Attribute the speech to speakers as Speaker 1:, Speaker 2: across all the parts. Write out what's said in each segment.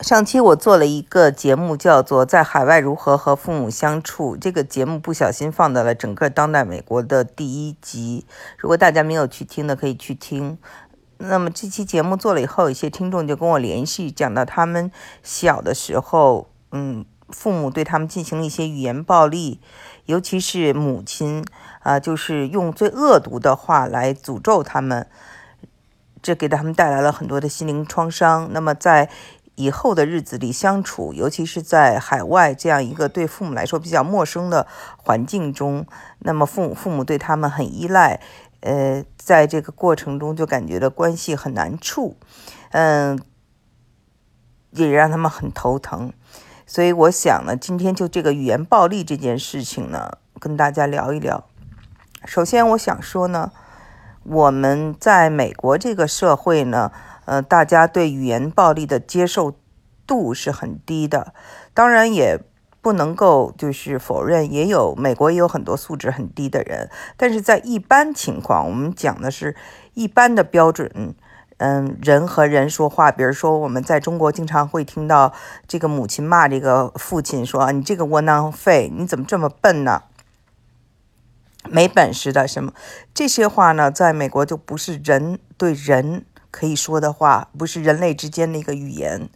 Speaker 1: 上期我做了一个节目，叫做《在海外如何和父母相处》。这个节目不小心放到了整个当代美国的第一集。如果大家没有去听的，可以去听。那么这期节目做了以后，有些听众就跟我联系，讲到他们小的时候，嗯，父母对他们进行了一些语言暴力，尤其是母亲啊，就是用最恶毒的话来诅咒他们，这给他们带来了很多的心灵创伤。那么在以后的日子里相处，尤其是在海外这样一个对父母来说比较陌生的环境中，那么父母父母对他们很依赖，呃，在这个过程中就感觉的关系很难处，嗯，也让他们很头疼。所以我想呢，今天就这个语言暴力这件事情呢，跟大家聊一聊。首先，我想说呢，我们在美国这个社会呢。呃，大家对语言暴力的接受度是很低的，当然也不能够就是否认，也有美国也有很多素质很低的人，但是在一般情况，我们讲的是一般的标准，嗯，人和人说话，比如说我们在中国经常会听到这个母亲骂这个父亲说：“你这个窝囊废，你怎么这么笨呢？没本事的什么？”这些话呢，在美国就不是人对人。可以说的话，不是人类之间的一个语言，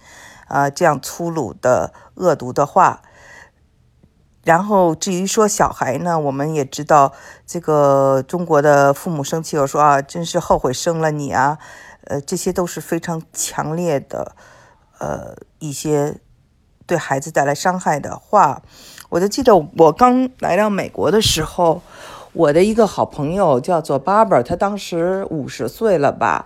Speaker 1: 啊，这样粗鲁的、恶毒的话。然后至于说小孩呢，我们也知道，这个中国的父母生气了，说啊，真是后悔生了你啊，呃，这些都是非常强烈的，呃，一些对孩子带来伤害的话。我就记得我刚来到美国的时候，我的一个好朋友叫做 Barbara，她当时五十岁了吧。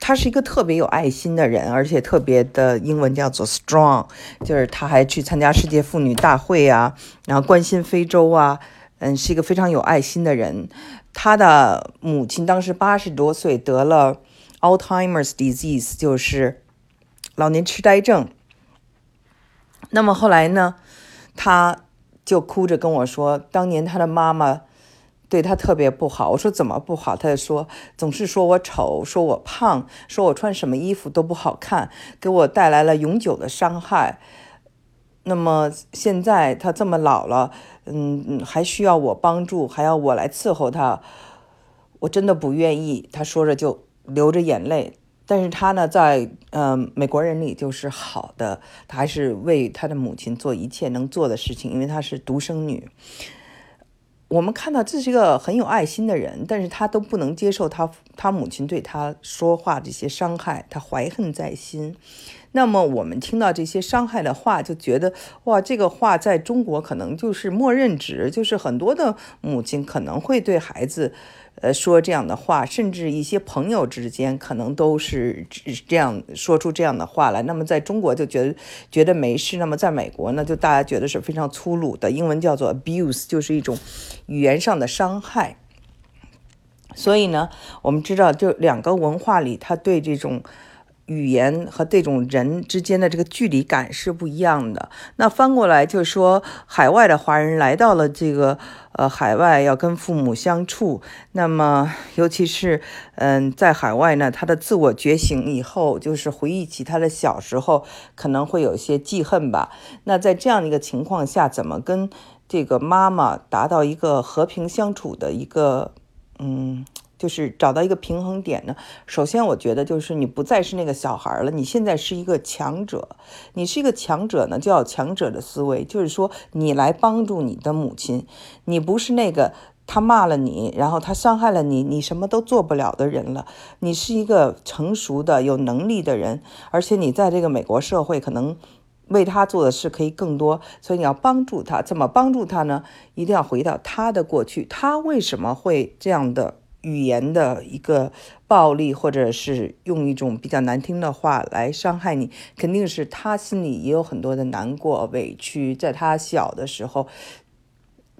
Speaker 1: 他是一个特别有爱心的人，而且特别的英文叫做 strong，就是他还去参加世界妇女大会啊，然后关心非洲啊，嗯，是一个非常有爱心的人。他的母亲当时八十多岁得了 Alzheimer's disease，就是老年痴呆症。那么后来呢，他就哭着跟我说，当年他的妈妈。对他特别不好，我说怎么不好？他就说总是说我丑，说我胖，说我穿什么衣服都不好看，给我带来了永久的伤害。那么现在他这么老了，嗯，还需要我帮助，还要我来伺候他，我真的不愿意。他说着就流着眼泪，但是他呢，在嗯美国人里就是好的，他还是为他的母亲做一切能做的事情，因为她是独生女。我们看到这是一个很有爱心的人，但是他都不能接受他他母亲对他说话这些伤害，他怀恨在心。那么我们听到这些伤害的话，就觉得哇，这个话在中国可能就是默认值，就是很多的母亲可能会对孩子。呃，说这样的话，甚至一些朋友之间可能都是这样说出这样的话来。那么在中国就觉得觉得没事，那么在美国呢，就大家觉得是非常粗鲁的，英文叫做 abuse，就是一种语言上的伤害。所以呢，我们知道，就两个文化里，他对这种。语言和这种人之间的这个距离感是不一样的。那翻过来就是说，海外的华人来到了这个呃海外，要跟父母相处。那么，尤其是嗯，在海外呢，他的自我觉醒以后，就是回忆起他的小时候，可能会有一些记恨吧。那在这样的一个情况下，怎么跟这个妈妈达到一个和平相处的一个嗯？就是找到一个平衡点呢。首先，我觉得就是你不再是那个小孩了，你现在是一个强者。你是一个强者呢，就要强者的思维，就是说你来帮助你的母亲。你不是那个他骂了你，然后他伤害了你，你什么都做不了的人了。你是一个成熟的、有能力的人，而且你在这个美国社会可能为他做的事可以更多，所以你要帮助他。怎么帮助他呢？一定要回到他的过去，他为什么会这样的？语言的一个暴力，或者是用一种比较难听的话来伤害你，肯定是他心里也有很多的难过、委屈，在他小的时候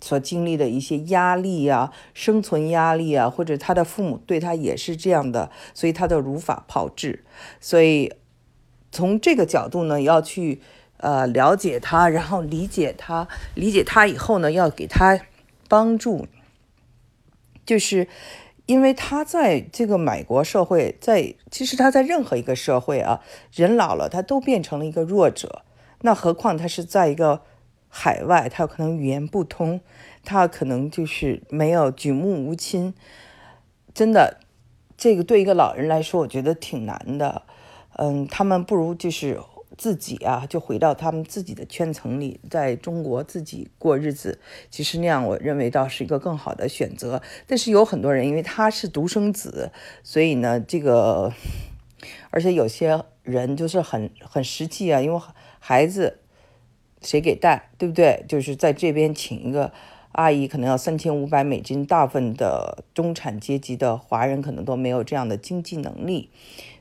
Speaker 1: 所经历的一些压力啊、生存压力啊，或者他的父母对他也是这样的，所以他的如法炮制。所以从这个角度呢，要去呃了解他，然后理解他，理解他以后呢，要给他帮助，就是。因为他在这个美国社会，在其实他在任何一个社会啊，人老了他都变成了一个弱者，那何况他是在一个海外，他可能语言不通，他可能就是没有举目无亲，真的，这个对一个老人来说，我觉得挺难的。嗯，他们不如就是自己啊，就回到他们自己的圈层里，在中国自己过日子。其实那样，我认为倒是一个更好的选择。但是有很多人，因为他是独生子，所以呢，这个而且有些人就是很很实际啊，因为孩子谁给带，对不对？就是在这边请一个。阿姨可能要三千五百美金，大部分的中产阶级的华人可能都没有这样的经济能力，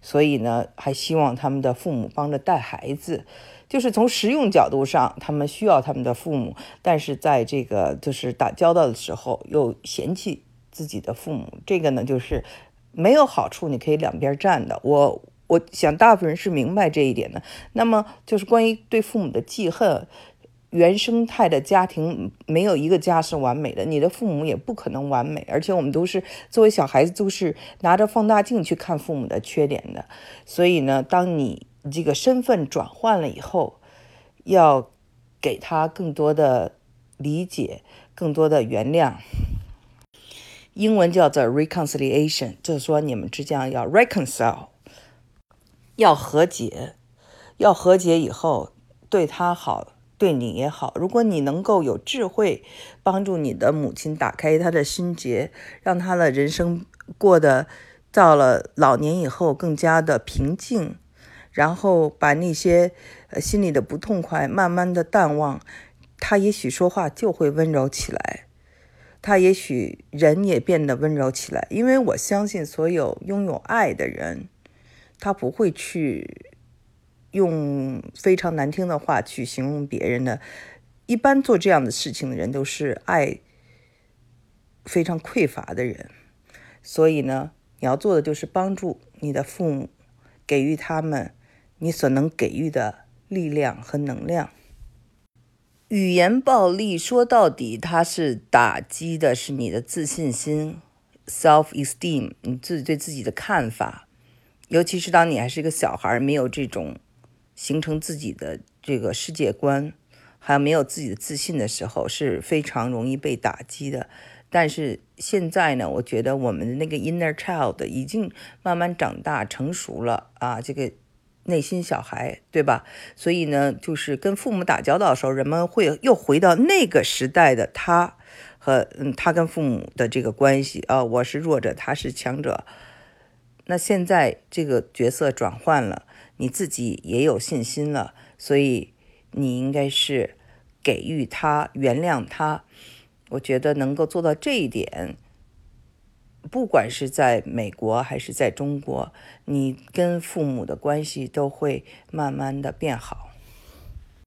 Speaker 1: 所以呢，还希望他们的父母帮着带孩子，就是从实用角度上，他们需要他们的父母，但是在这个就是打交道的时候又嫌弃自己的父母，这个呢就是没有好处，你可以两边站的。我我想大部分人是明白这一点的。那么就是关于对父母的记恨。原生态的家庭没有一个家是完美的，你的父母也不可能完美，而且我们都是作为小孩子，都是拿着放大镜去看父母的缺点的。所以呢，当你这个身份转换了以后，要给他更多的理解，更多的原谅。英文叫做 reconciliation，就是说你们之间要 reconcile，要和解，要和解以后对他好。对你也好，如果你能够有智慧，帮助你的母亲打开她的心结，让她的人生过得到了老年以后更加的平静，然后把那些心里的不痛快慢慢的淡忘，她也许说话就会温柔起来，她也许人也变得温柔起来，因为我相信所有拥有爱的人，他不会去。用非常难听的话去形容别人的，一般做这样的事情的人都是爱非常匮乏的人，所以呢，你要做的就是帮助你的父母，给予他们你所能给予的力量和能量。语言暴力说到底，它是打击的是你的自信心 （self-esteem），你自己对自己的看法，尤其是当你还是一个小孩，没有这种。形成自己的这个世界观，还有没有自己的自信的时候，是非常容易被打击的。但是现在呢，我觉得我们的那个 inner child 已经慢慢长大成熟了啊，这个内心小孩，对吧？所以呢，就是跟父母打交道的时候，人们会又回到那个时代的他和嗯，他跟父母的这个关系啊，我是弱者，他是强者。那现在这个角色转换了。你自己也有信心了，所以你应该是给予他、原谅他。我觉得能够做到这一点，不管是在美国还是在中国，你跟父母的关系都会慢慢的变好。